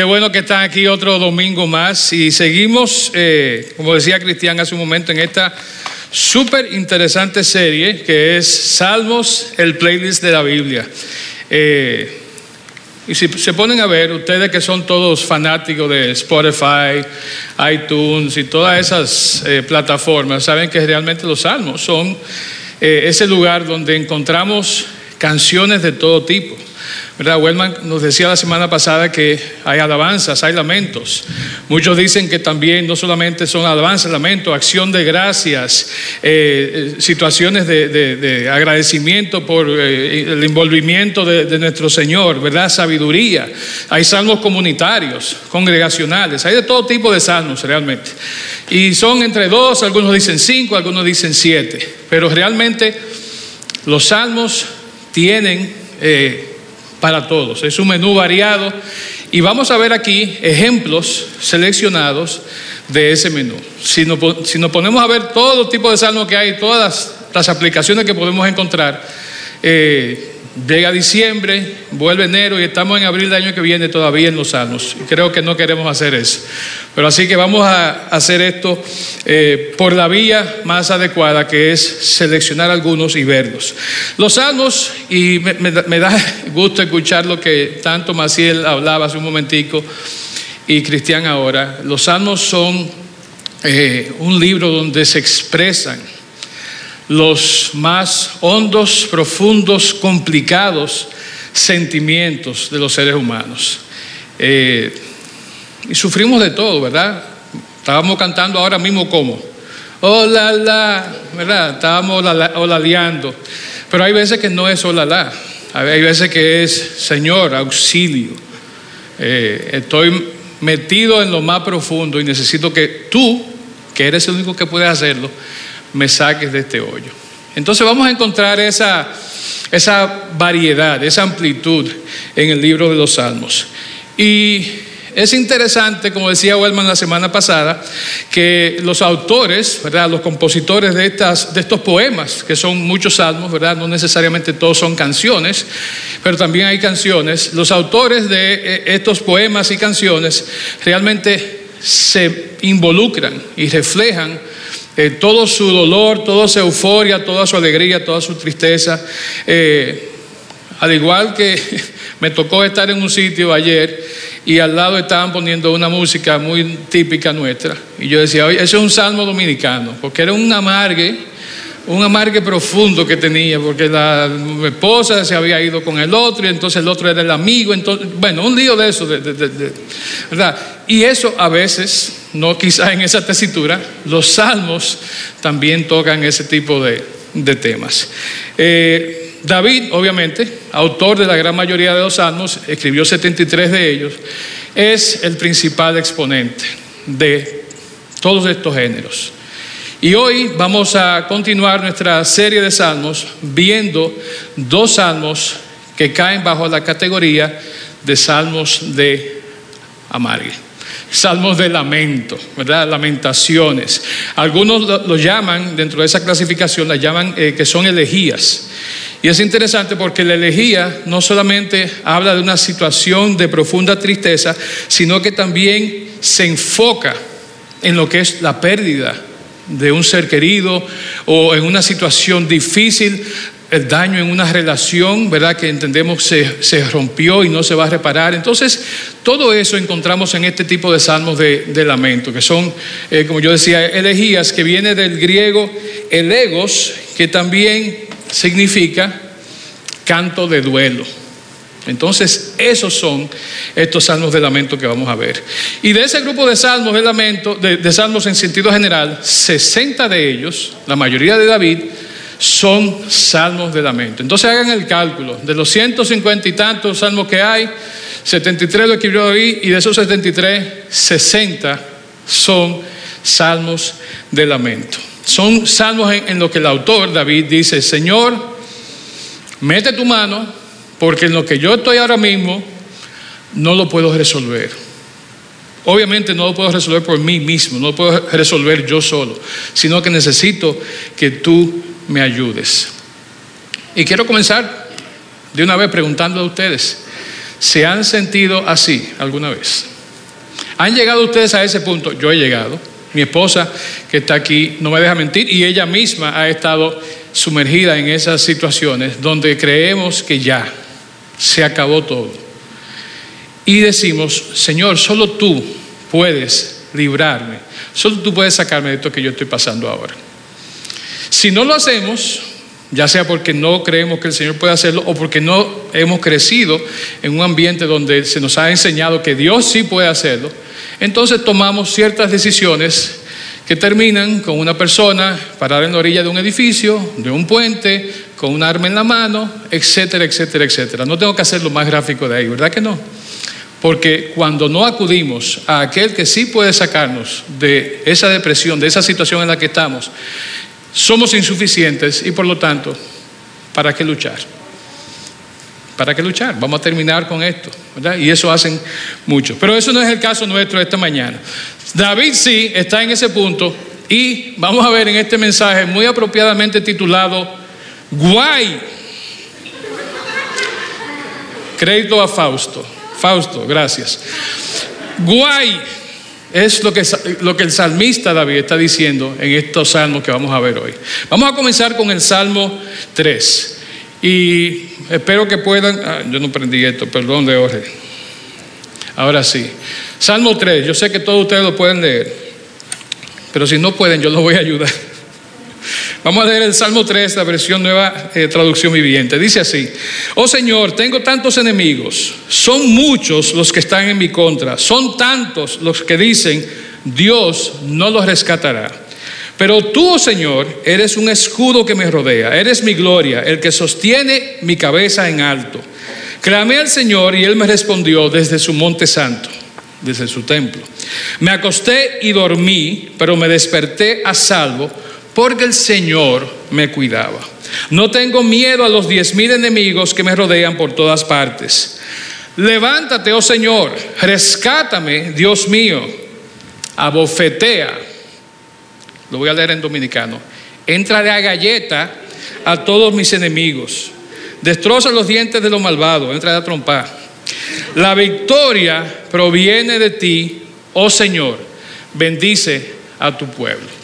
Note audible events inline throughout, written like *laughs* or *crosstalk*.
qué bueno que están aquí otro domingo más y seguimos, eh, como decía Cristian hace un momento, en esta súper interesante serie que es Salmos, el playlist de la Biblia. Eh, y si se ponen a ver, ustedes que son todos fanáticos de Spotify, iTunes y todas esas eh, plataformas, saben que realmente los salmos son ese lugar donde encontramos canciones de todo tipo. ¿Verdad? Wellman nos decía la semana pasada que hay alabanzas, hay lamentos. Muchos dicen que también no solamente son alabanzas, lamentos, acción de gracias, eh, situaciones de, agradecimiento por eh, el envolvimiento de, nuestro Señor, ¿verdad? Sabiduría. Hay salmos comunitarios, congregacionales, hay de todo tipo de salmos realmente. Y son entre dos, algunos dicen cinco, algunos dicen siete. Pero realmente los salmos tienen... Eh, para todos. Es un menú variado y vamos a ver aquí ejemplos seleccionados de ese menú. Si nos, si ponemos a ver todo tipo de salmos que hay, todas las, aplicaciones que podemos encontrar, eh, Llega diciembre, vuelve enero y estamos en abril del año que viene todavía en los salmos. Creo que no queremos hacer eso. Pero así que vamos a hacer esto eh, por la vía más adecuada, que es seleccionar algunos y verlos. Los salmos, y me, da *laughs* gusto escuchar lo que tanto Maciel hablaba hace un momentico y Cristian ahora, los salmos son eh, un libro donde se expresan los más hondos, profundos, complicados sentimientos de los seres humanos. Eh, y sufrimos de todo, ¿verdad? Estábamos cantando ahora mismo como, la, ¿verdad? Estábamos olaleando. Pero hay veces que no es la. Hay veces que es Señor, auxilio. Eh, estoy metido en lo más profundo y necesito que tú, que eres el único que puede hacerlo, me saques de este hoyo. Entonces vamos a encontrar esa, esa variedad, esa amplitud en el libro de los Salmos. Y es interesante, como decía Wellman la semana pasada, que los autores, ¿verdad? los compositores de, estas, de estos poemas, que son muchos salmos, ¿verdad? no necesariamente todos son canciones, pero también hay canciones, los autores de eh, estos poemas y canciones realmente se involucran y reflejan eh, todo su dolor, toda su euforia, toda su alegría, toda su tristeza. Eh, al igual que *laughs* me tocó estar en un sitio ayer y al lado estaban poniendo una música muy típica nuestra. Y yo decía, oye, ese es un salmo dominicano, porque era un amargue un amargue profundo que tenía, porque la esposa se había ido con el otro y entonces el otro era el amigo, entonces, bueno, un lío de eso, ¿verdad? Y eso a veces, no quizás en esa tesitura, los salmos también tocan ese tipo de, temas. Eh, David, obviamente, autor de la gran mayoría de los salmos, escribió 73 de ellos, es el principal exponente de todos estos géneros. Y hoy vamos a continuar nuestra serie de salmos viendo dos salmos que caen bajo la categoría de salmos de amargue. Salmos de lamento, ¿verdad? Lamentaciones. Algunos lo, llaman, dentro de esa clasificación, la llaman eh, que son elegías. Y es interesante porque la elegía no solamente habla de una situación de profunda tristeza, sino que también se enfoca en lo que es la pérdida de un ser querido o en una situación difícil, el daño en una relación, ¿verdad? Que entendemos se, se rompió y no se va a reparar. Entonces, todo eso encontramos en este tipo de salmos de, lamento, que son, eh, como yo decía, elegías, que viene del griego elegos, que también significa canto de duelo. Entonces, esos son estos salmos de lamento que vamos a ver. Y de ese grupo de salmos de lamento, de, salmos en sentido general, 60 de ellos, la mayoría de David, son salmos de lamento. Entonces hagan el cálculo, de los 150 y tantos salmos que hay, 73 lo escribió David y de esos 73, 60 son salmos de lamento. Son salmos en, en lo que el autor David dice, Señor, mete tu mano porque en lo que yo estoy ahora mismo no lo puedo resolver. Obviamente no lo puedo resolver por mí mismo, no lo puedo resolver yo solo, sino que necesito que tú me ayudes. Y quiero comenzar de una vez preguntando a ustedes, ¿se han sentido así alguna vez? ¿Han llegado ustedes a ese punto? Yo he llegado. Mi esposa, que está aquí, no me deja mentir, y ella misma ha estado sumergida en esas situaciones donde creemos que ya se acabó todo. Y decimos, Señor, solo tú puedes librarme, solo tú puedes sacarme de esto que yo estoy pasando ahora. Si no lo hacemos, ya sea porque no creemos que el Señor puede hacerlo o porque no hemos crecido en un ambiente donde se nos ha enseñado que Dios sí puede hacerlo, entonces tomamos ciertas decisiones que terminan con una persona parada en la orilla de un edificio, de un puente, con un arma en la mano, etcétera, etcétera, etcétera. No tengo que hacerlo más gráfico de ahí, ¿verdad que no? Porque cuando no acudimos a aquel que sí puede sacarnos de esa depresión, de esa situación en la que estamos, somos insuficientes y por lo tanto, ¿para qué luchar? ¿Para qué luchar? Vamos a terminar con esto, ¿verdad? Y eso hacen muchos. Pero eso no es el caso nuestro esta mañana. David sí está en ese punto y vamos a ver en este mensaje muy apropiadamente titulado Guay. Crédito a Fausto. Fausto, gracias. Guay es lo que, lo que el salmista David está diciendo en estos salmos que vamos a ver hoy. Vamos a comenzar con el Salmo 3. Y espero que puedan. Ah, yo no prendí esto, perdón, de Jorge. Ahora sí. Salmo 3, yo sé que todos ustedes lo pueden leer, pero si no pueden, yo los voy a ayudar. Vamos a leer el Salmo 3, la versión nueva eh, traducción viviente. Dice así, oh Señor, tengo tantos enemigos, son muchos los que están en mi contra, son tantos los que dicen, Dios no los rescatará. Pero tú, oh Señor, eres un escudo que me rodea, eres mi gloria, el que sostiene mi cabeza en alto. Clamé al Señor y Él me respondió desde su monte santo desde su templo. Me acosté y dormí, pero me desperté a salvo porque el Señor me cuidaba. No tengo miedo a los diez mil enemigos que me rodean por todas partes. Levántate, oh Señor, rescátame, Dios mío, abofetea. Lo voy a leer en dominicano. Entra de a galleta a todos mis enemigos. Destroza los dientes de los malvados. Entra de a trompar. La victoria proviene de ti, oh Señor. Bendice a tu pueblo.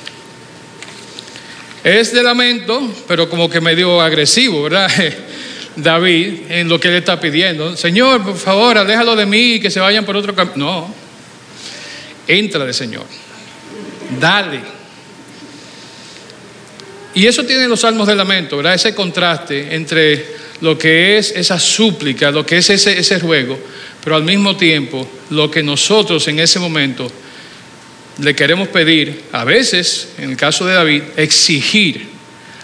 Es de lamento, pero como que medio agresivo, ¿verdad? *laughs* David, en lo que le está pidiendo. Señor, por favor, aléjalo de mí y que se vayan por otro camino. No, entra de Señor. Dale. Y eso tiene los salmos de lamento, ¿verdad? Ese contraste entre lo que es esa súplica, lo que es ese, ese ruego, pero al mismo tiempo lo que nosotros en ese momento le queremos pedir, a veces, en el caso de David, exigir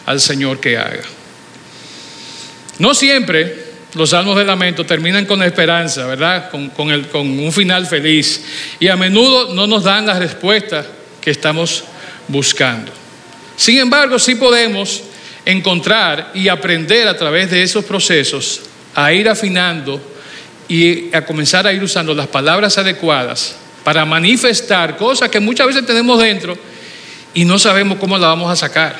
al Señor que haga. No siempre los salmos de lamento terminan con esperanza, ¿verdad? Con, con, un final feliz. Y a menudo no nos dan la respuesta que estamos buscando. Sin embargo, sí podemos encontrar y aprender a través de esos procesos a ir afinando y a comenzar a ir usando las palabras adecuadas para manifestar cosas que muchas veces tenemos dentro y no sabemos cómo las vamos a sacar.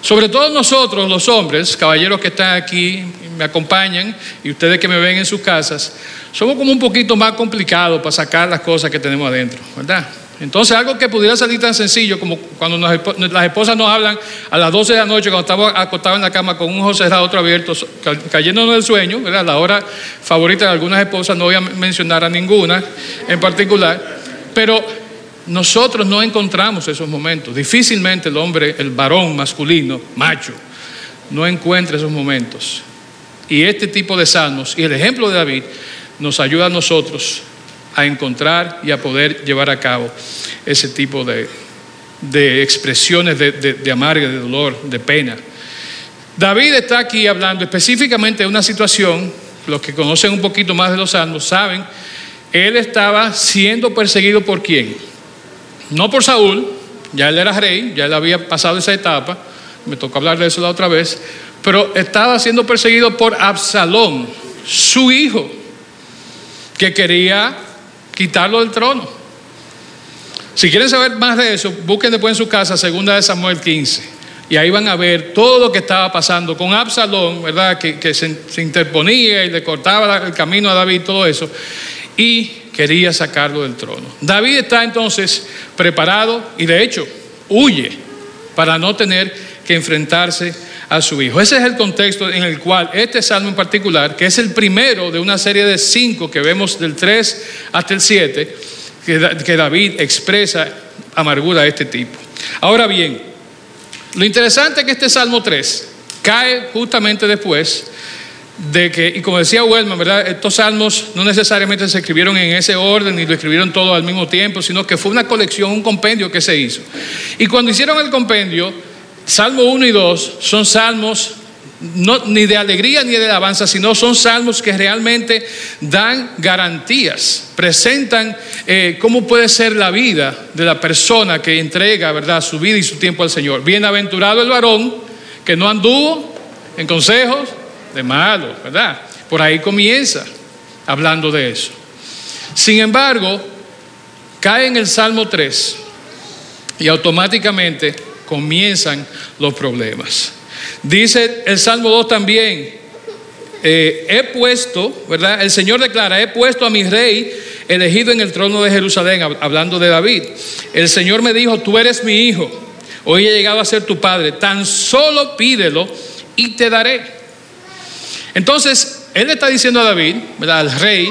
Sobre todo nosotros, los hombres, caballeros que están aquí, me acompañan y ustedes que me ven en sus casas, somos como un poquito más complicados para sacar las cosas que tenemos adentro, ¿verdad? Entonces, algo que pudiera salir tan sencillo como cuando las esposas nos hablan a las 12 de la noche, cuando estamos acostados en la cama con un ojo cerrado, otro abierto, cayéndonos del sueño, ¿verdad? La hora favorita de algunas esposas, no voy a mencionar a ninguna en particular, pero nosotros no encontramos esos momentos. Difícilmente el hombre, el varón masculino, macho, no encuentra esos momentos. Y este tipo de salmos y el ejemplo de David nos ayuda a nosotros a encontrar y a poder llevar a cabo ese tipo de, expresiones de, de, amarga, de dolor, de pena. David está aquí hablando específicamente de una situación, los que conocen un poquito más de los salmos saben, él estaba siendo perseguido por quién? No por Saúl, ya él era rey, ya él había pasado esa etapa, me tocó hablar de eso la otra vez, pero estaba siendo perseguido por Absalón, su hijo, que quería quitarlo del trono. Si quieren saber más de eso, busquen después en su casa, segunda de Samuel 15. Y ahí van a ver todo lo que estaba pasando con Absalón, ¿verdad? Que, se, interponía y le cortaba el camino a David, todo eso. Y quería sacarlo del trono. David está entonces preparado y de hecho huye para no tener que enfrentarse a su hijo. Ese es el contexto en el cual este salmo en particular, que es el primero de una serie de cinco que vemos del 3 hasta el 7, que, David expresa amargura de este tipo. Ahora bien, lo interesante es que este Salmo 3 cae justamente después de que, y como decía Wellman, ¿verdad? Estos salmos no necesariamente se escribieron en ese orden ni lo escribieron todos al mismo tiempo, sino que fue una colección, un compendio que se hizo. Y cuando hicieron el compendio, Salmo 1 y 2 son salmos no, ni de alegría ni de alabanza, sino son salmos que realmente dan garantías, presentan eh, cómo puede ser la vida de la persona que entrega, ¿verdad?, su vida y su tiempo al Señor. Bienaventurado el varón que no anduvo en consejos de malos, ¿verdad? Por ahí comienza hablando de eso. Sin embargo, cae en el Salmo 3 y automáticamente comienzan los problemas. Dice el Salmo 2 también, eh, he puesto, ¿verdad? El Señor declara, he puesto a mi rey elegido en el trono de Jerusalén, hablando de David. El Señor me dijo, tú eres mi hijo, hoy he llegado a ser tu padre, tan solo pídelo y te daré. Entonces, él le está diciendo a David, ¿verdad? Al rey,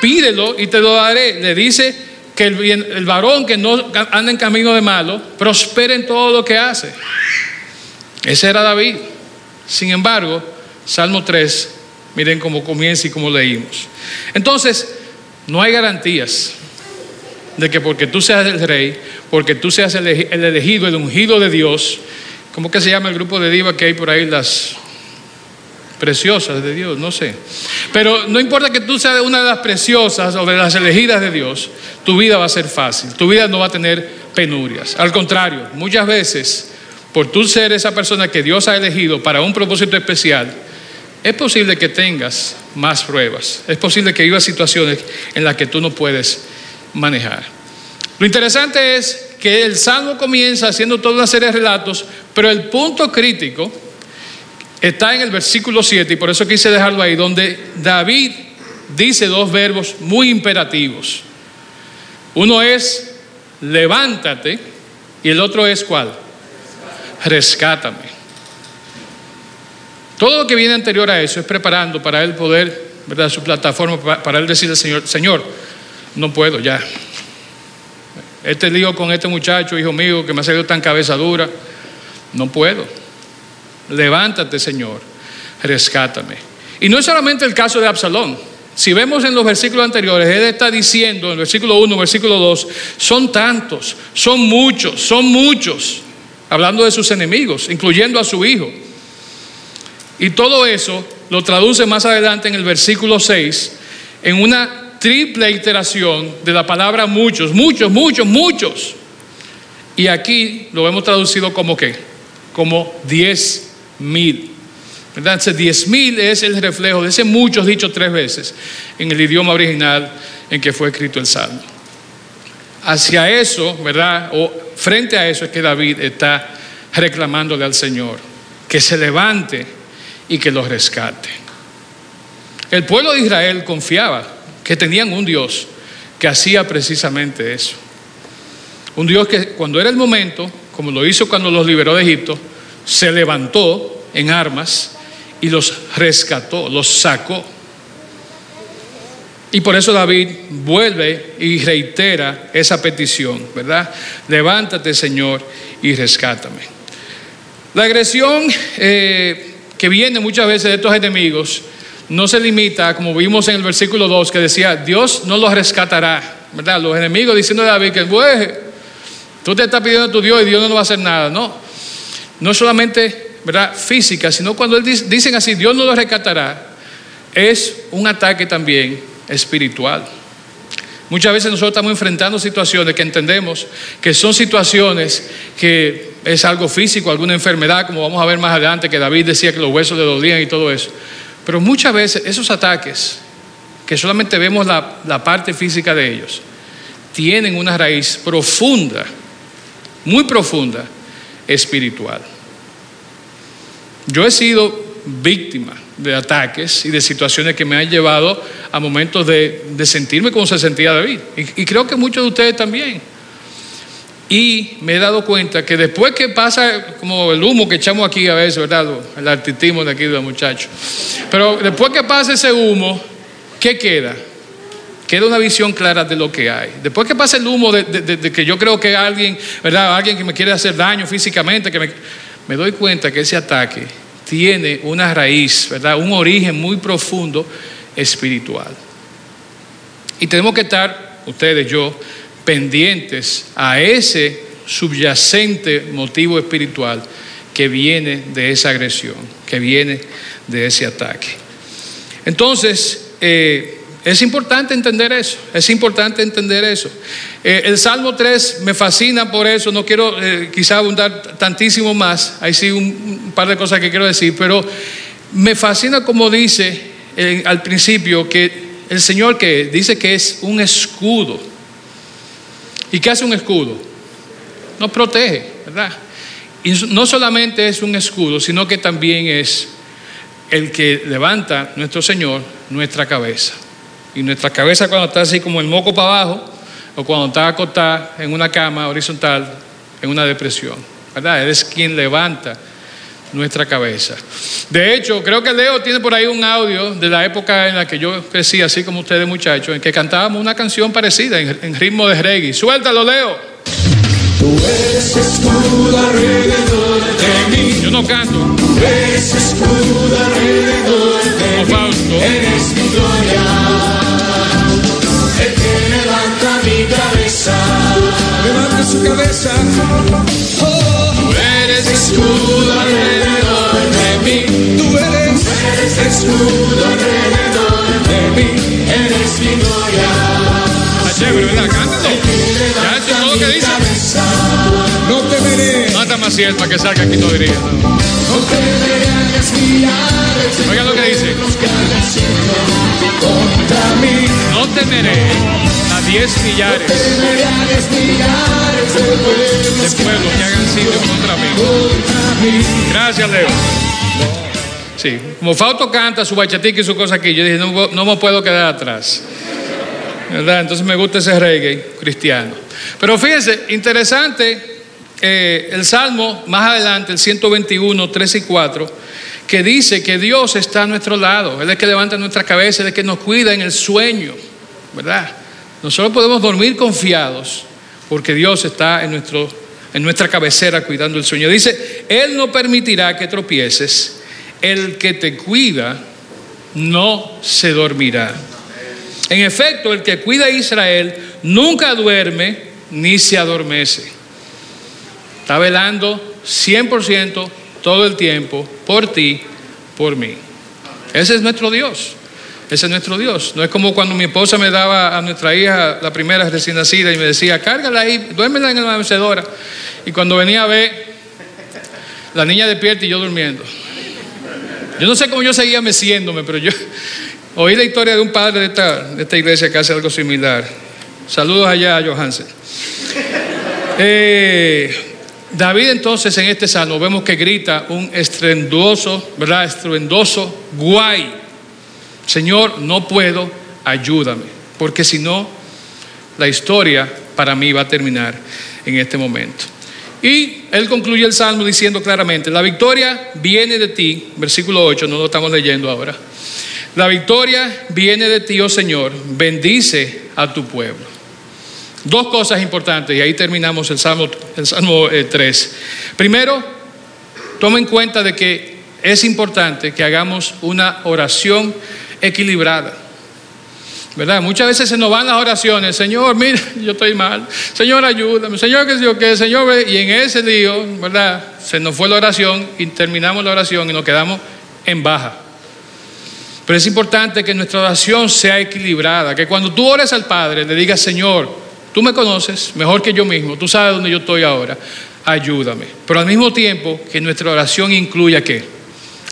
pídelo y te lo daré. Le dice que el, el varón que no anda en camino de malo, prospere en todo lo que hace. Ese era David. Sin embargo, Salmo 3, miren cómo comienza y cómo leímos. Entonces, no hay garantías de que porque tú seas el rey, porque tú seas el elegido, el ungido de Dios, ¿cómo que se llama el grupo de divas que hay por ahí? Las preciosas de Dios, no sé. Pero no importa que tú seas una de las preciosas o de las elegidas de Dios, tu vida va a ser fácil, tu vida no va a tener penurias. Al contrario, muchas veces por tú ser esa persona que Dios ha elegido para un propósito especial, es posible que tengas más pruebas. Es posible que vivas situaciones en las que tú no puedes manejar. Lo interesante es que el Salmo comienza haciendo toda una serie de relatos, pero el punto crítico está en el versículo 7, y por eso quise dejarlo ahí, donde David dice dos verbos muy imperativos. Uno es levántate y el otro es cuál? rescátame. Todo lo que viene anterior a eso es preparando para él poder, ¿verdad? Su plataforma para, él decirle Señor, Señor, no puedo ya. Este lío con este muchacho, hijo mío, que me ha salido tan cabeza dura, no puedo. Levántate, Señor, rescátame. Y no es solamente el caso de Absalón. Si vemos en los versículos anteriores, él está diciendo, en el versículo 1, versículo 2, son tantos, son muchos, son muchos hablando de sus enemigos, incluyendo a su hijo. Y todo eso lo traduce más adelante en el versículo 6 en una triple iteración de la palabra muchos, muchos, muchos, muchos. Y aquí lo hemos traducido como qué? Como diez mil. ¿Verdad? Ese diez mil es el reflejo de ese muchos dicho tres veces en el idioma original en que fue escrito el Salmo. Hacia eso, ¿verdad? O frente a eso es que David está reclamándole al Señor que se levante y que lo rescate. El pueblo de Israel confiaba que tenían un Dios que hacía precisamente eso. Un Dios que cuando era el momento, como lo hizo cuando los liberó de Egipto, se levantó en armas y los rescató, los sacó. Y por eso David vuelve y reitera esa petición, ¿verdad? Levántate, Señor, y rescátame. La agresión eh, que viene muchas veces de estos enemigos no se limita, como vimos en el versículo 2, que decía, Dios no los rescatará, ¿verdad? Los enemigos diciendo a David que, pues, tú te estás pidiendo a tu Dios y Dios no va a hacer nada. No, no solamente, ¿verdad? Física, sino cuando él dicen así, Dios no los rescatará, es un ataque también espiritual. Muchas veces nosotros estamos enfrentando situaciones que entendemos que son situaciones que es algo físico, alguna enfermedad, como vamos a ver más adelante, que David decía que los huesos le dolían y todo eso. Pero muchas veces esos ataques, que solamente vemos la parte física de ellos, tienen una raíz profunda, muy profunda, espiritual. Yo he sido víctima de ataques y de situaciones que me han llevado a momentos de, de sentirme como se sentía David. Y, creo que muchos de ustedes también. Y me he dado cuenta que después que pasa, como el humo que echamos aquí a veces, ¿verdad? El artistismo de aquí de los muchachos. Pero después que pasa ese humo, ¿qué queda? Queda una visión clara de lo que hay. Después que pasa el humo de, que yo creo que alguien, ¿verdad? Alguien que me quiere hacer daño físicamente, que me, me doy cuenta que ese ataque tiene una raíz, ¿verdad? Un origen muy profundo espiritual. Y tenemos que estar, ustedes, yo, pendientes a ese subyacente motivo espiritual que viene de esa agresión, que viene de ese ataque. Entonces, eh, es importante entender eso, es importante entender eso. Eh, el Salmo 3 me fascina por eso, no quiero eh, quizá abundar tantísimo más, hay sí un, par de cosas que quiero decir, pero me fascina como dice eh, al principio que el Señor que dice que es un escudo. ¿Y qué hace un escudo? Nos protege, ¿verdad? Y no solamente es un escudo, sino que también es el que levanta nuestro Señor nuestra cabeza. Y nuestra cabeza cuando está así como el moco para abajo, o cuando está acostada en una cama horizontal, en una depresión, ¿verdad? Él es quien levanta nuestra cabeza. De hecho, creo que Leo tiene por ahí un audio de la época en la que yo crecí, así como ustedes muchachos, en que cantábamos una canción parecida en, en ritmo de reggae. Suéltalo, Leo. Tú eres escudo alrededor de mí, Yo no canto, tú eres escudo alrededor de mí, eres mi gloria, su cabeza, oh, Tú eres escudo alrededor de mí, tú eres, eres escudo alrededor de mí, eres mi gloria, chévere, ¿verdad? Cántalo. Maciel para que salga aquí todo no Oiga lo que dice. No temeré a diez millares de pueblos que hagan sitio contra mí. Gracias, Leo. Sí, como Fausto canta su bachatica y su cosa aquí, yo dije, no, no me puedo quedar atrás. ¿Verdad? Entonces me gusta ese reggae cristiano. Pero fíjense, interesante eh, el Salmo más adelante, el 121, 3 y 4, que dice que Dios está a nuestro lado, Él es el que levanta nuestra cabeza, Él es el que nos cuida en el sueño, ¿verdad? Nosotros podemos dormir confiados porque Dios está en, nuestro, en nuestra cabecera cuidando el sueño. Dice, Él no permitirá que tropieces, el que te cuida no se dormirá. En efecto, el que cuida a Israel nunca duerme ni se adormece. Está velando 100% todo el tiempo por ti, por mí. Ese es nuestro Dios. Ese es nuestro Dios. No es como cuando mi esposa me daba a nuestra hija, la primera recién nacida, y me decía, cárgala ahí, duérmela en la mecedora. Y cuando venía a ver, la niña despierta y yo durmiendo. Yo no sé cómo yo seguía meciéndome, pero yo *laughs* oí la historia de un padre de esta, de esta iglesia que hace algo similar. Saludos allá a Johansen. Eh, David entonces en este salmo vemos que grita un estruendoso, ¿verdad? Estruendoso, guay. Señor, no puedo, ayúdame, porque si no, la historia para mí va a terminar en este momento. Y él concluye el salmo diciendo claramente, la victoria viene de ti, versículo 8, no lo estamos leyendo ahora. La victoria viene de ti, oh Señor, bendice a tu pueblo. Dos cosas importantes, y ahí terminamos el Salmo, el Salmo eh, 3. Primero, toma en cuenta de que es importante que hagamos una oración equilibrada. ¿Verdad? Muchas veces se nos van las oraciones, Señor, mira, *laughs* yo estoy mal, Señor, ayúdame, Señor, que sé yo qué, Señor, y en ese lío, ¿verdad? Se nos fue la oración y terminamos la oración y nos quedamos en baja. Pero es importante que nuestra oración sea equilibrada, que cuando tú ores al Padre le digas, Señor, tú me conoces mejor que yo mismo, tú sabes dónde yo estoy ahora, ayúdame. Pero al mismo tiempo que nuestra oración incluya qué?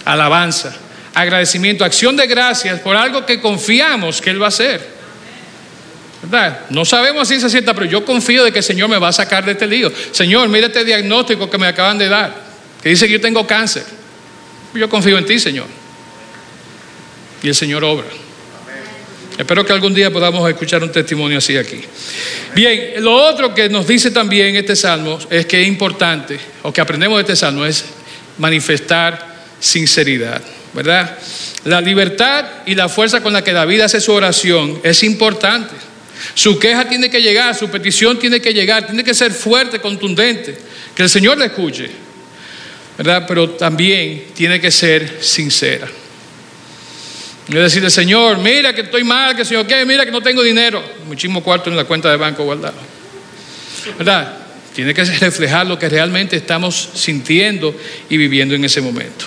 Alabanza, agradecimiento, acción de gracias por algo que confiamos que Él va a hacer. ¿Verdad? No sabemos si se cierta, pero yo confío de que el Señor me va a sacar de este lío. Señor, mira este diagnóstico que me acaban de dar, que dice que yo tengo cáncer. Yo confío en ti, Señor. y el Señor obra. Espero que algún día podamos escuchar un testimonio así aquí. Bien, lo otro que nos dice también este salmo es que es importante, o que aprendemos de este salmo, es manifestar sinceridad, ¿verdad? La libertad y la fuerza con la que David hace su oración es importante. Su queja tiene que llegar, su petición tiene que llegar, tiene que ser fuerte, contundente, que el Señor la escuche, ¿verdad? Pero también tiene que ser sincera. Es decirle, Señor, mira que estoy mal, que Señor, ¿qué? Mira que no tengo dinero. Muchísimo cuarto en la cuenta de banco guardado. ¿Verdad? Tiene que reflejar lo que realmente estamos sintiendo y viviendo en ese momento.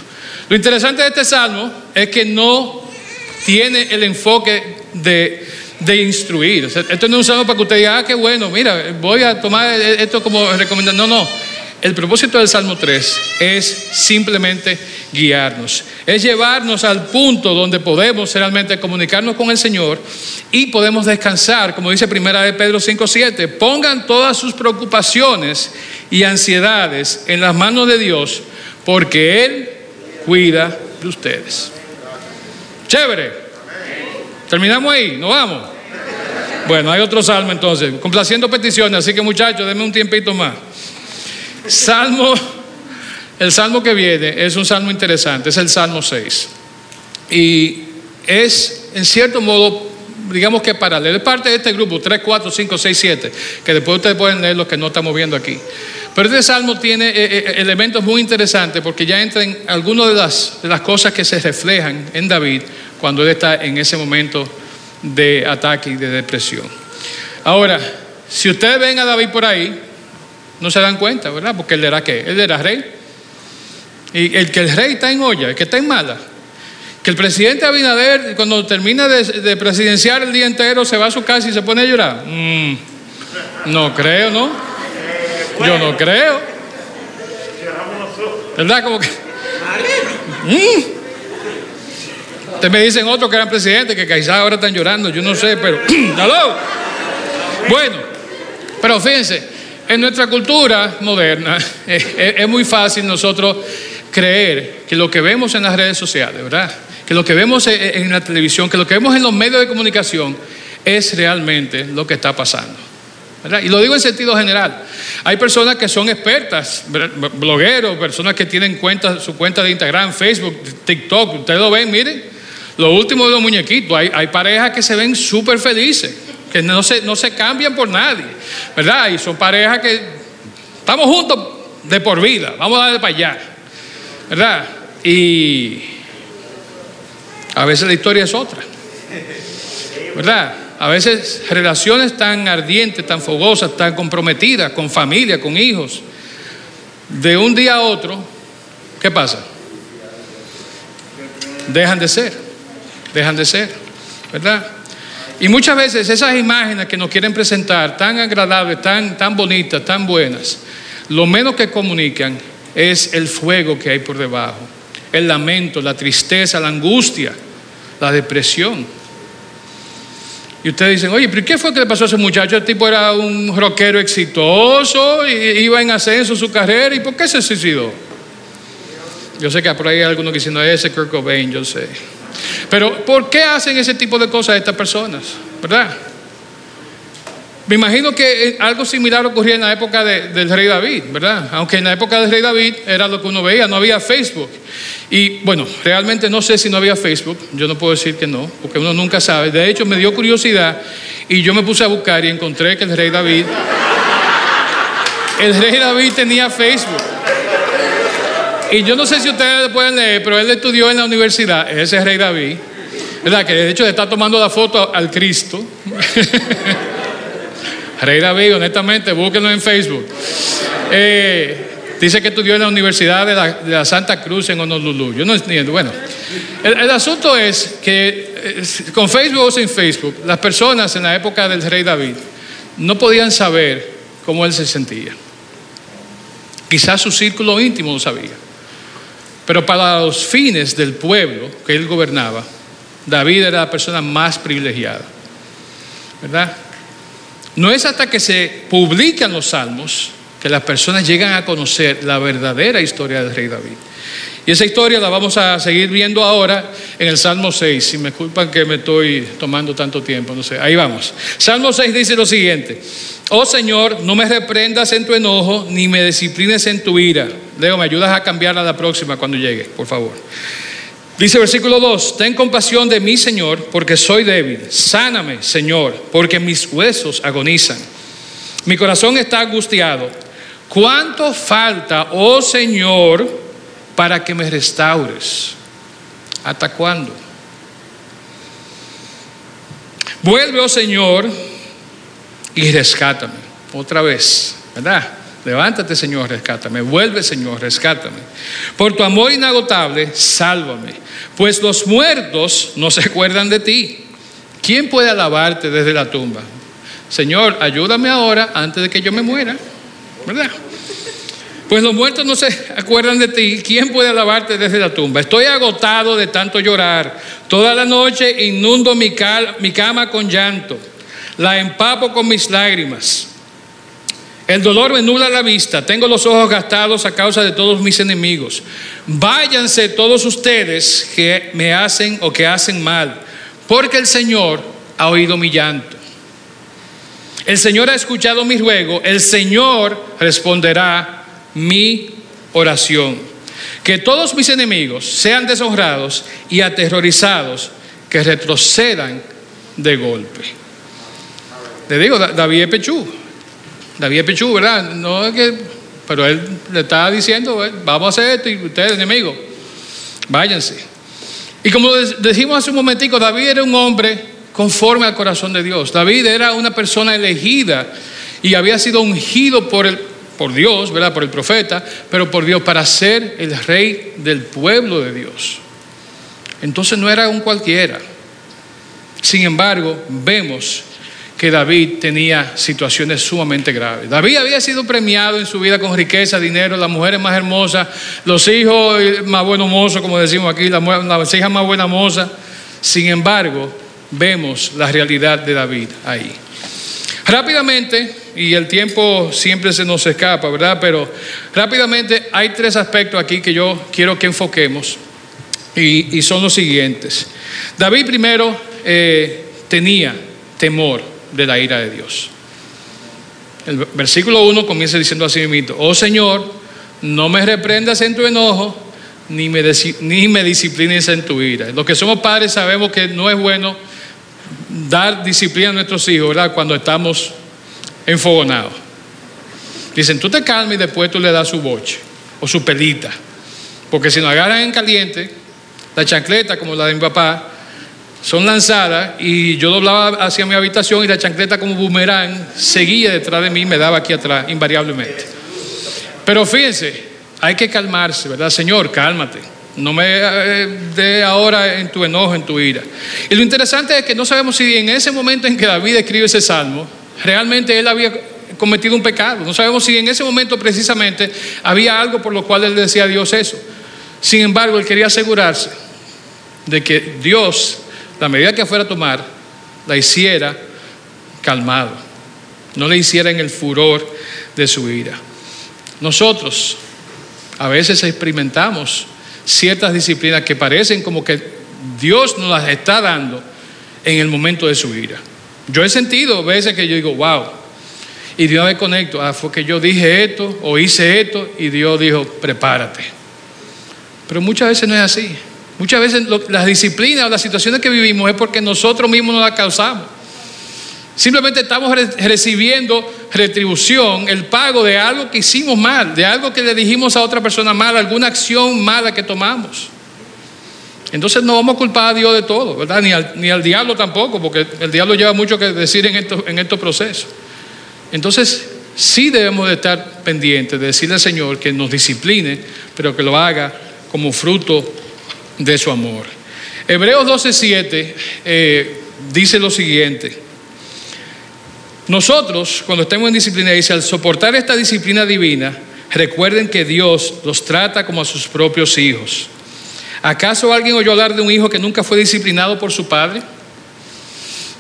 Lo interesante de este salmo es que no tiene el enfoque de, de instruir. Esto no es un salmo para que usted diga, ah, qué bueno, mira, voy a tomar esto como recomendación. No, no. El propósito del Salmo 3 es simplemente guiarnos, es llevarnos al punto donde podemos realmente comunicarnos con el Señor y podemos descansar, como dice primera de Pedro 5:7, pongan todas sus preocupaciones y ansiedades en las manos de Dios, porque Él cuida de ustedes. Chévere. Terminamos ahí, nos vamos. Bueno, hay otro salmo entonces, complaciendo peticiones, así que muchachos, denme un tiempito más. Salmo, el salmo que viene es un salmo interesante, es el Salmo 6. Y es, en cierto modo, digamos que paralelo. Es parte de este grupo, 3, 4, 5, 6, 7, que después ustedes pueden leer los que no estamos viendo aquí. Pero este salmo tiene eh, eh, elementos muy interesantes porque ya entran algunas de las, de las cosas que se reflejan en David cuando él está en ese momento de ataque y de depresión. Ahora, si ustedes ven a David por ahí, no se dan cuenta, ¿verdad? Porque él era qué? Él era rey. Y el que el rey está en olla, el que está en mala. Que el presidente Abinader, cuando termina de, de presidenciar el día entero, se va a su casa y se pone a llorar. Mm, no creo, ¿no? Yo no creo. ¿Verdad? Como que. Mm. Ustedes me dicen otros que eran presidentes, que quizás ahora están llorando, yo no sé, pero. *clears throat* ¡Aló! Bueno, pero fíjense, en nuestra cultura moderna *laughs* es, muy fácil nosotros creer que lo que vemos en las redes sociales, ¿verdad? Que lo que vemos en, en la televisión, que lo que vemos en los medios de comunicación es realmente lo que está pasando. Y lo digo en sentido general. Hay personas que son expertas, blogueros, personas que tienen su cuenta de Instagram, Facebook, TikTok. Ustedes lo ven, miren, lo último de los muñequitos. Hay, hay parejas que se ven súper felices, que no se, no se cambian por nadie, ¿verdad? Y son parejas que estamos juntos de por vida, vamos a darle para allá, ¿verdad? Y a veces la historia es otra, ¿verdad? A veces relaciones tan ardientes, tan fogosas, tan comprometidas, con familia, con hijos, de un día a otro, ¿qué pasa? Dejan de ser, dejan de ser, ¿verdad? Y muchas veces esas imágenes que nos quieren presentar, tan agradables, tan, tan bonitas, tan buenas, lo menos que comunican es el fuego que hay por debajo, el lamento, la tristeza, la angustia, la depresión. Y ustedes dicen, oye, ¿pero qué fue que le pasó a ese muchacho? El tipo era un rockero exitoso, iba en ascenso su carrera, ¿y por qué se suicidó? Yo sé que por ahí hay algunos que dicen, no, ese Kurt Cobain, yo sé. Pero, ¿por qué hacen ese tipo de cosas estas personas? ¿Verdad? Me imagino que eh, algo similar ocurría en la época de- del rey David, ¿verdad? Aunque en la época del rey David era lo que uno veía, no había Facebook. Y bueno, realmente no sé si no había Facebook, yo no puedo decir que no, porque uno nunca sabe. De hecho, me dio curiosidad y yo me puse a buscar y encontré que el rey David, el rey David tenía Facebook. Y yo no sé si ustedes pueden leer, pero él estudió en la universidad, ese rey David, ¿verdad? Que de hecho le está tomando la foto al Cristo. *laughs* Rey David, honestamente, búsquenlo en Facebook. Eh, dice que estudió en la Universidad de la, Santa Cruz en Honolulu. Yo no entiendo. Bueno, el, asunto es que con Facebook o sin Facebook, las personas en la época del rey David no podían saber cómo él se sentía. Quizás su círculo íntimo lo sabía. Pero para los fines del pueblo que él gobernaba, David era la persona más privilegiada. ¿Verdad? No es hasta que se publican los salmos que las personas llegan a conocer la verdadera historia del rey David. Y esa historia la vamos a seguir viendo ahora en el Salmo 6. Si me culpan que me estoy tomando tanto tiempo, no sé. Ahí vamos. Salmo 6 dice lo siguiente. Oh Señor, no me reprendas en tu enojo, ni me disciplines en tu ira. Leo, me ayudas a cambiarla la próxima cuando llegue, por favor. Dice versículo 2, ten compasión de mí, Señor, porque soy débil. Sáname, Señor, porque mis huesos agonizan. Mi corazón está angustiado. ¿Cuánto falta, oh Señor, para que me restaures? ¿Hasta cuándo? Vuelve, oh Señor, y rescátame. Otra vez, ¿verdad? Levántate, Señor, rescátame. Vuelve, Señor, rescátame. Por tu amor inagotable, sálvame. Pues los muertos no se acuerdan de ti. ¿Quién puede alabarte desde la tumba? Señor, ayúdame ahora antes de que yo me muera. ¿Verdad? Pues los muertos no se acuerdan de ti. ¿Quién puede alabarte desde la tumba? Estoy agotado de tanto llorar. Toda la noche inundo mi, cama con llanto. La empapo con mis lágrimas. El dolor me nula la vista, tengo los ojos gastados a causa de todos mis enemigos. Váyanse todos ustedes que me hacen o que hacen mal, porque el Señor ha oído mi llanto. El Señor ha escuchado mi ruego, el Señor responderá mi oración. Que todos mis enemigos sean deshonrados y aterrorizados, que retrocedan de golpe. Le digo, David Pechú, David Pichú, ¿verdad? No es que, pero él le estaba diciendo, vamos a hacer esto y ustedes enemigos, váyanse. Y como decimos hace un momentico, David era un hombre conforme al corazón de Dios. David era una persona elegida y había sido ungido por, el, por Dios, ¿verdad? Por el profeta, pero por Dios para ser el rey del pueblo de Dios. Entonces no era un cualquiera. Sin embargo, vemos que David tenía situaciones sumamente graves. David había sido premiado en su vida con riqueza, dinero, las mujeres más hermosas, los hijos más buenos mozos, como decimos aquí, las hijas más buenas mozas. Sin embargo, vemos la realidad de David ahí. Rápidamente, y el tiempo siempre se nos escapa, ¿verdad? Pero rápidamente hay tres aspectos aquí que yo quiero que enfoquemos y, son los siguientes. David primero eh, tenía temor de la ira de Dios. El versículo 1 comienza diciendo así mismo, oh Señor, no me reprendas en tu enojo, ni me, ni me disciplines en tu ira. Los que somos padres sabemos que no es bueno dar disciplina a nuestros hijos, ¿verdad? Cuando estamos enfogonados. Dicen, tú te calmas y después tú le das su boche o su pelita. Porque si nos agarran en caliente, la chancleta como la de mi papá, son lanzadas y yo doblaba hacia mi habitación y la chancleta como boomerang seguía detrás de mí y me daba aquí atrás invariablemente. Pero fíjense, hay que calmarse, ¿verdad? Señor, cálmate. No me eh, dé ahora en tu enojo, en tu ira. Y lo interesante es que no sabemos si en ese momento en que David escribe ese salmo, realmente él había cometido un pecado. No sabemos si en ese momento precisamente había algo por lo cual él decía a Dios eso. Sin embargo, él quería asegurarse de que Dios la medida que fuera a tomar, la hiciera calmado, no le hiciera en el furor de su ira. Nosotros a veces experimentamos ciertas disciplinas que parecen como que Dios nos las está dando en el momento de su ira. Yo he sentido veces que yo digo, wow, y Dios me conecto, ah, fue que yo dije esto o hice esto y Dios dijo, prepárate. Pero muchas veces no es así. Muchas veces las disciplinas o las situaciones que vivimos es porque nosotros mismos nos las causamos. Simplemente estamos recibiendo retribución, el pago de algo que hicimos mal, de algo que le dijimos a otra persona mal, alguna acción mala que tomamos. Entonces no vamos a culpar a Dios de todo, ¿verdad? Ni al, ni al diablo tampoco, porque el diablo lleva mucho que decir en estos, en estos procesos. Entonces sí debemos de estar pendientes de decirle al Señor que nos discipline, pero que lo haga como fruto de su amor. Hebreos 12:7 eh, dice lo siguiente. Nosotros, cuando estemos en disciplina, dice, al soportar esta disciplina divina, recuerden que Dios los trata como a sus propios hijos. ¿Acaso alguien oyó hablar de un hijo que nunca fue disciplinado por su padre?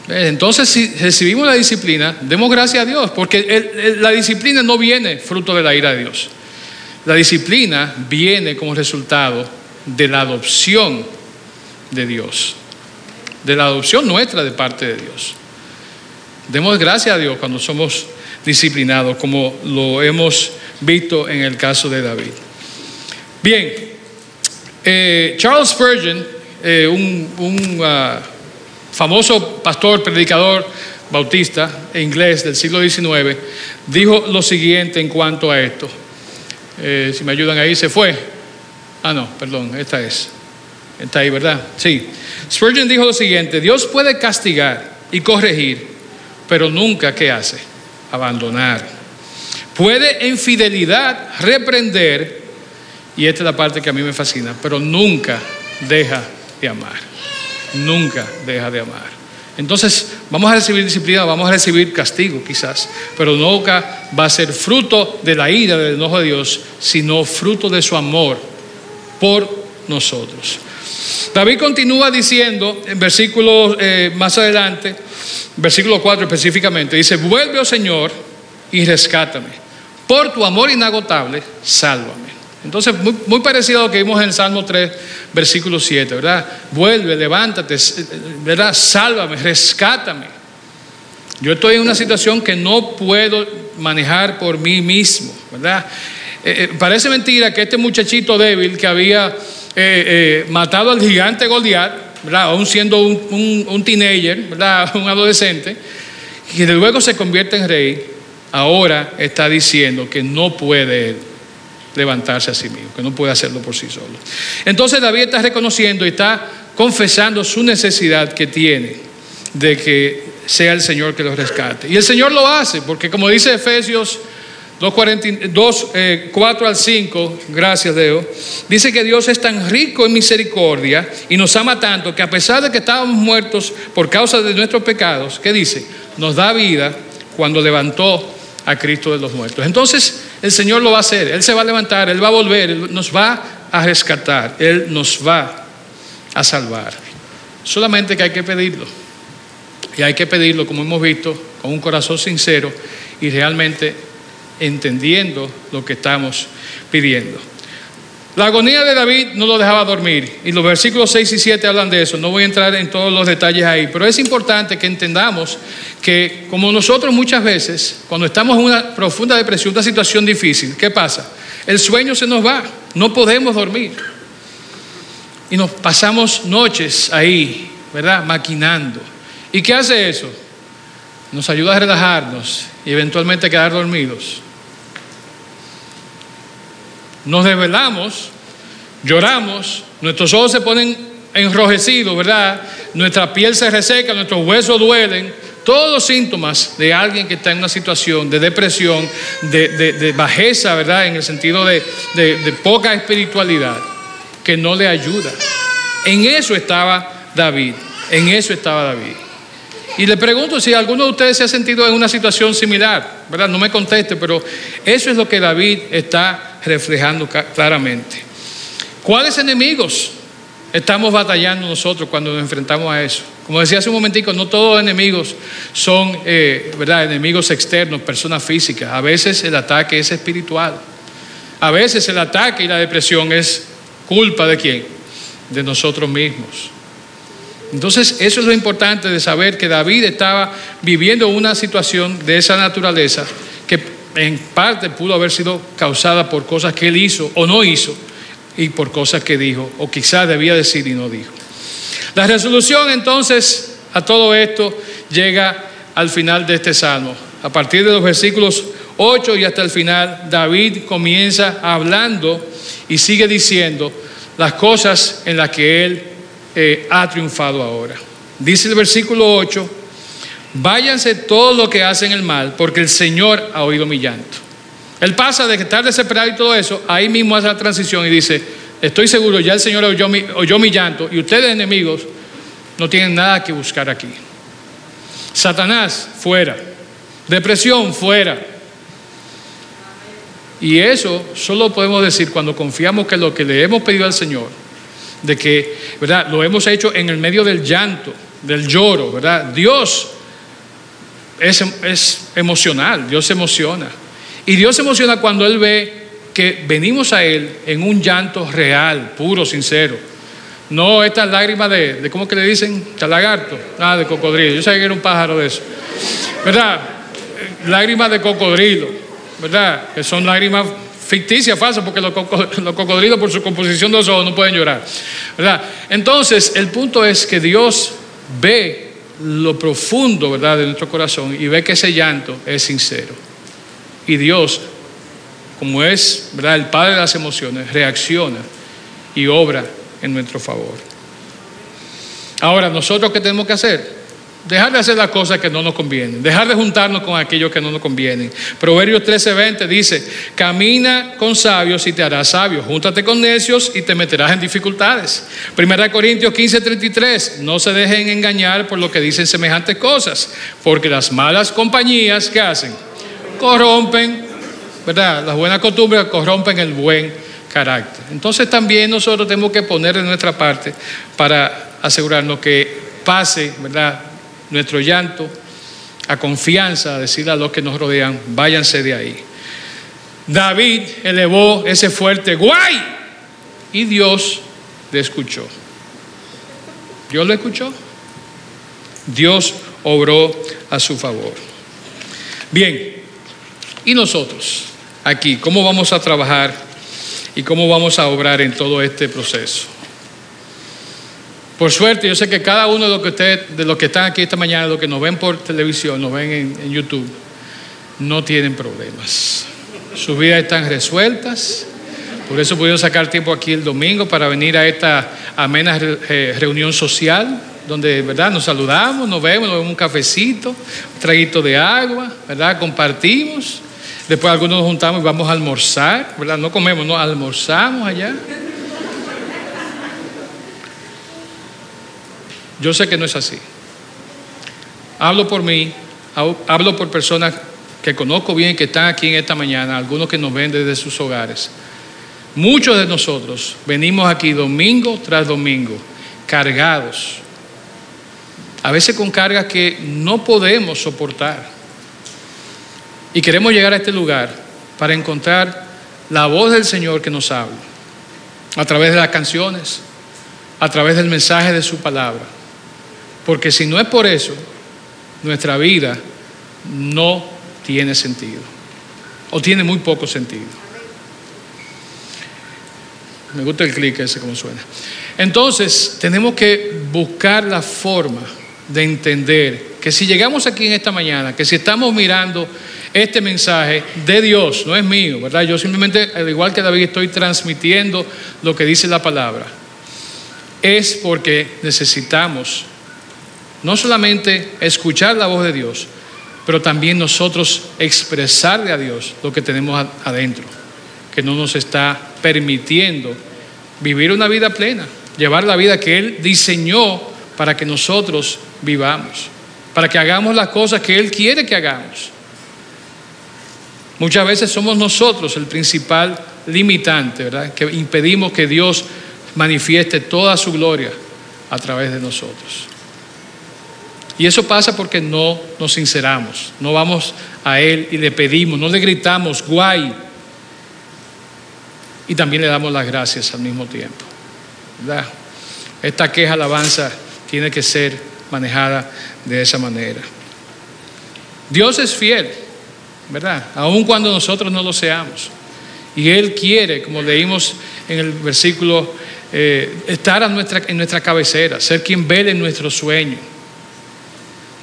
Eh, entonces, si recibimos la disciplina, demos gracias a Dios, porque la disciplina no viene fruto de la ira de Dios. La disciplina viene como resultado de la adopción de Dios, de la adopción nuestra de parte de Dios. Demos gracias a Dios cuando somos disciplinados, como lo hemos visto en el caso de David. Bien, eh, Charles Spurgeon, eh, un, uh, famoso pastor, predicador bautista e inglés del siglo XIX, dijo lo siguiente en cuanto a esto. Eh, si me ayudan ahí, se fue. Ah, no, perdón, esta es. Está ahí, ¿verdad? Sí. Spurgeon dijo lo siguiente, Dios puede castigar y corregir, pero nunca, ¿qué hace? Abandonar. Puede en fidelidad reprender, y esta es la parte que a mí me fascina, pero nunca deja de amar. Nunca deja de amar. Entonces, vamos a recibir disciplina, vamos a recibir castigo quizás, pero nunca va a ser fruto de la ira, del enojo de Dios, sino fruto de su amor por nosotros. David continúa diciendo en versículos eh, más adelante, versículo 4 específicamente, dice, vuelve, oh Señor, y rescátame. Por tu amor inagotable, sálvame. Entonces, muy, parecido a lo que vimos en Salmo 3, versículo 7, ¿verdad? Vuelve, levántate, ¿verdad? Sálvame, rescátame. Yo estoy en una situación que no puedo manejar por mí mismo, ¿verdad? Eh, eh, parece mentira que este muchachito débil que había eh, matado al gigante Goliat, ¿verdad? Aún siendo un, un, teenager, ¿verdad? *laughs* Un adolescente, que luego se convierte en rey, ahora está diciendo que no puede levantarse a sí mismo, que no puede hacerlo por sí solo. Entonces David está reconociendo y está confesando su necesidad que tiene de que sea el Señor que lo rescate. Y el Señor lo hace, porque como dice Efesios 2, 4 eh, al 5, gracias Deo, dice que Dios es tan rico en misericordia y nos ama tanto que a pesar de que estábamos muertos por causa de nuestros pecados, ¿qué dice? Nos da vida cuando levantó a Cristo de los muertos. Entonces el Señor lo va a hacer, Él se va a levantar, Él va a volver, Él nos va a rescatar, Él nos va a salvar. Solamente que hay que pedirlo. Y hay que pedirlo, como hemos visto, con un corazón sincero y realmente entendiendo lo que estamos pidiendo. La agonía de David no lo dejaba dormir y los versículos 6 y 7 hablan de eso. No voy a entrar en todos los detalles ahí, pero es importante que entendamos que como nosotros muchas veces, cuando estamos en una profunda depresión, una situación difícil, ¿qué pasa? El sueño se nos va, no podemos dormir. Y nos pasamos noches ahí, ¿verdad? Maquinando. ¿Y qué hace eso? Nos ayuda a relajarnos y eventualmente quedar dormidos nos desvelamos, lloramos, nuestros ojos se ponen enrojecidos, ¿verdad? Nuestra piel se reseca, nuestros huesos duelen. Todos los síntomas de alguien que está en una situación de depresión, de, bajeza, ¿verdad? En el sentido de, de poca espiritualidad, que no le ayuda. En eso estaba David, en eso estaba David. Y le pregunto si alguno de ustedes se ha sentido en una situación similar, ¿verdad? No me conteste, pero eso es lo que David está reflejando claramente. ¿Cuáles enemigos estamos batallando nosotros cuando nos enfrentamos a eso? Como decía hace un momentico, no todos los enemigos son eh, ¿verdad? enemigos externos, personas físicas. A veces el ataque es espiritual. A veces el ataque y la depresión es culpa de quién? De nosotros mismos. Entonces, eso es lo importante de saber que David estaba viviendo una situación de esa naturaleza que en parte pudo haber sido causada por cosas que él hizo o no hizo y por cosas que dijo o quizás debía decir y no dijo. La resolución entonces a todo esto llega al final de este salmo. A partir de los versículos 8 y hasta el final, David comienza hablando y sigue diciendo las cosas en las que él eh, ha triunfado ahora. Dice el versículo 8, váyanse todos los que hacen el mal, porque el Señor ha oído mi llanto. Él pasa de estar desesperado y todo eso, ahí mismo hace la transición y dice, estoy seguro, ya el Señor oyó mi, oyó mi llanto y ustedes enemigos no tienen nada que buscar aquí. Satanás, fuera. Depresión, fuera. Y eso solo podemos decir cuando confiamos que lo que le hemos pedido al Señor, de que, ¿verdad? Lo hemos hecho en el medio del llanto, del lloro, ¿verdad? Dios es, emocional, Dios se emociona. Y Dios se emociona cuando Él ve que venimos a Él en un llanto real, puro, sincero. No estas lágrimas de, de ¿cómo que le dicen? Lagarto. Ah, de cocodrilo. Yo sabía que era un pájaro de eso. ¿Verdad? Lágrimas de cocodrilo. ¿Verdad? Que son lágrimas ficticias, falsas, porque *laughs* los cocodrilos por su composición de los ojos no pueden llorar. ¿Verdad? Entonces, el punto es que Dios ve lo profundo, ¿verdad?, de nuestro corazón y ve que ese llanto es sincero. Y Dios, como es, ¿verdad?, el Padre de las emociones, reacciona y obra en nuestro favor. Ahora, ¿nosotros qué tenemos que hacer? Dejar de hacer las cosas que no nos convienen, dejar de juntarnos con aquellos que no nos convienen. Proverbios 13:20 dice, camina con sabios y te harás sabio, júntate con necios y te meterás en dificultades. Primera Corintios 15:33, no se dejen engañar por lo que dicen semejantes cosas, porque las malas compañías, ¿qué hacen? Corrompen, ¿verdad? Las buenas costumbres corrompen el buen carácter. Entonces también nosotros tenemos que poner de nuestra parte para asegurarnos que pase, ¿verdad? Nuestro llanto a confianza, a decirle a los que nos rodean, váyanse de ahí. David elevó ese fuerte guay y Dios le escuchó. Dios lo escuchó. Dios obró a su favor. Bien, ¿y nosotros aquí cómo vamos a trabajar y cómo vamos a obrar en todo este proceso? Por suerte, yo sé que cada uno de los que, usted, de los que están aquí esta mañana, los que nos ven por televisión, nos ven en, YouTube, no tienen problemas. Sus vidas están resueltas. Por eso pudieron sacar tiempo aquí el domingo para venir a esta amena eh, reunión social, donde ¿verdad? nos saludamos, nos vemos, nos vemos un cafecito, un traguito de agua, ¿verdad? compartimos. Después algunos nos juntamos y vamos a almorzar, ¿verdad? No comemos, no, almorzamos allá. Yo sé que no es así. Hablo por mí, hab- hablo por personas que conozco bien, que están aquí en esta mañana, algunos que nos ven desde sus hogares. Muchos de nosotros venimos aquí domingo tras domingo, cargados, a veces con cargas que no podemos soportar. Y queremos llegar a este lugar para encontrar la voz del Señor que nos habla, a través de las canciones, a través del mensaje de su palabra. Porque si no es por eso, nuestra vida no tiene sentido. O tiene muy poco sentido. Me gusta el clic ese como suena. Entonces, tenemos que buscar la forma de entender que si llegamos aquí en esta mañana, que si estamos mirando este mensaje de Dios, no es mío, ¿verdad? Yo simplemente, al igual que David, estoy transmitiendo lo que dice la palabra. Es porque necesitamos no solamente escuchar la voz de Dios, pero también nosotros expresarle a Dios lo que tenemos adentro, que no nos está permitiendo vivir una vida plena, llevar la vida que Él diseñó para que nosotros vivamos, para que hagamos las cosas que Él quiere que hagamos. Muchas veces somos nosotros el principal limitante, ¿verdad? Que impedimos que Dios manifieste toda su gloria a través de nosotros. Y eso pasa porque no nos sinceramos, no vamos a Él y le pedimos, no le gritamos, guay. Y también le damos las gracias al mismo tiempo. Esta queja, alabanza, tiene que ser manejada de esa manera. Dios es fiel, ¿verdad? Aun cuando nosotros no lo seamos. Y Él quiere, como leímos en el versículo, eh, estar en nuestra cabecera, ser quien vele en nuestro sueño.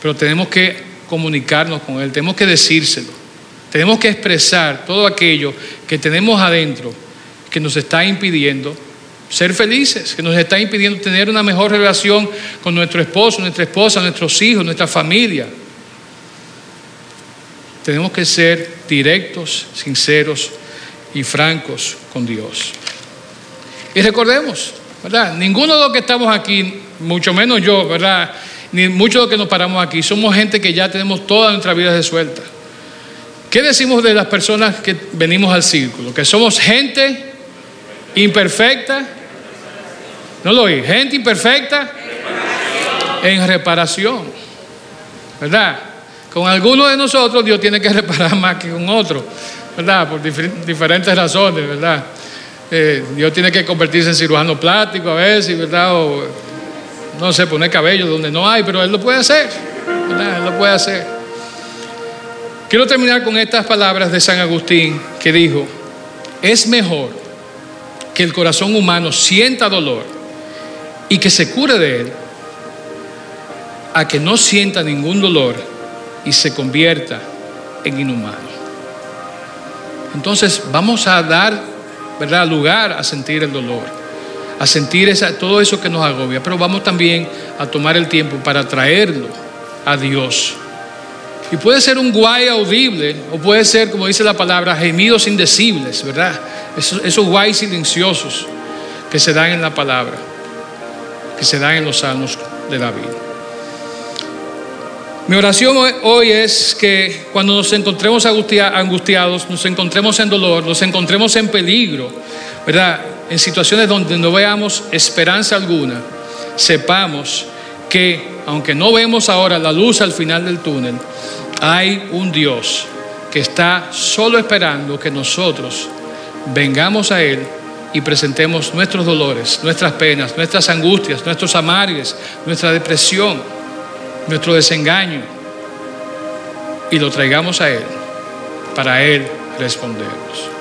Pero tenemos que comunicarnos con Él, tenemos que decírselo, tenemos que expresar todo aquello que tenemos adentro que nos está impidiendo ser felices, que nos está impidiendo tener una mejor relación con nuestro esposo, nuestra esposa, nuestros hijos, nuestra familia. Tenemos que ser directos, sinceros y francos con Dios. Y recordemos, ¿verdad? Ninguno de los que estamos aquí, mucho menos yo, ¿verdad? Ni muchos de los que nos paramos aquí, somos gente que ya tenemos toda nuestra vida resuelta. ¿Qué decimos de las personas que venimos al círculo? Que somos gente imperfecta. No lo oí. Gente imperfecta en reparación. ¿Verdad? Con algunos de nosotros Dios tiene que *laughs* reparar más que con otros. ¿Verdad? Por difer- diferentes razones, ¿verdad? Eh, Dios tiene que convertirse en cirujano plástico a veces, ¿verdad? O, no sé, poner cabello donde no hay, pero Él lo puede hacer. Él lo puede hacer. Quiero terminar con estas palabras de San Agustín que dijo, es mejor que el corazón humano sienta dolor y que se cure de él, a que no sienta ningún dolor y se convierta en inhumano. Entonces vamos a dar, ¿verdad?, lugar a sentir el dolor, a sentir esa, todo eso que nos agobia, pero vamos también a tomar el tiempo para traerlo a Dios. Y puede ser un guay audible, o puede ser, como dice la palabra, gemidos indecibles, ¿verdad? Esos, esos guay silenciosos que se dan en la palabra, que se dan en los salmos de David. Mi oración hoy es que cuando nos encontremos angustiados, nos encontremos en dolor, nos encontremos en peligro, ¿verdad? En situaciones donde no veamos esperanza alguna, sepamos que aunque no vemos ahora la luz al final del túnel, hay un Dios que está solo esperando que nosotros vengamos a Él y presentemos nuestros dolores, nuestras penas, nuestras angustias, nuestros amargues, nuestra depresión, nuestro desengaño y lo traigamos a Él para Él respondernos.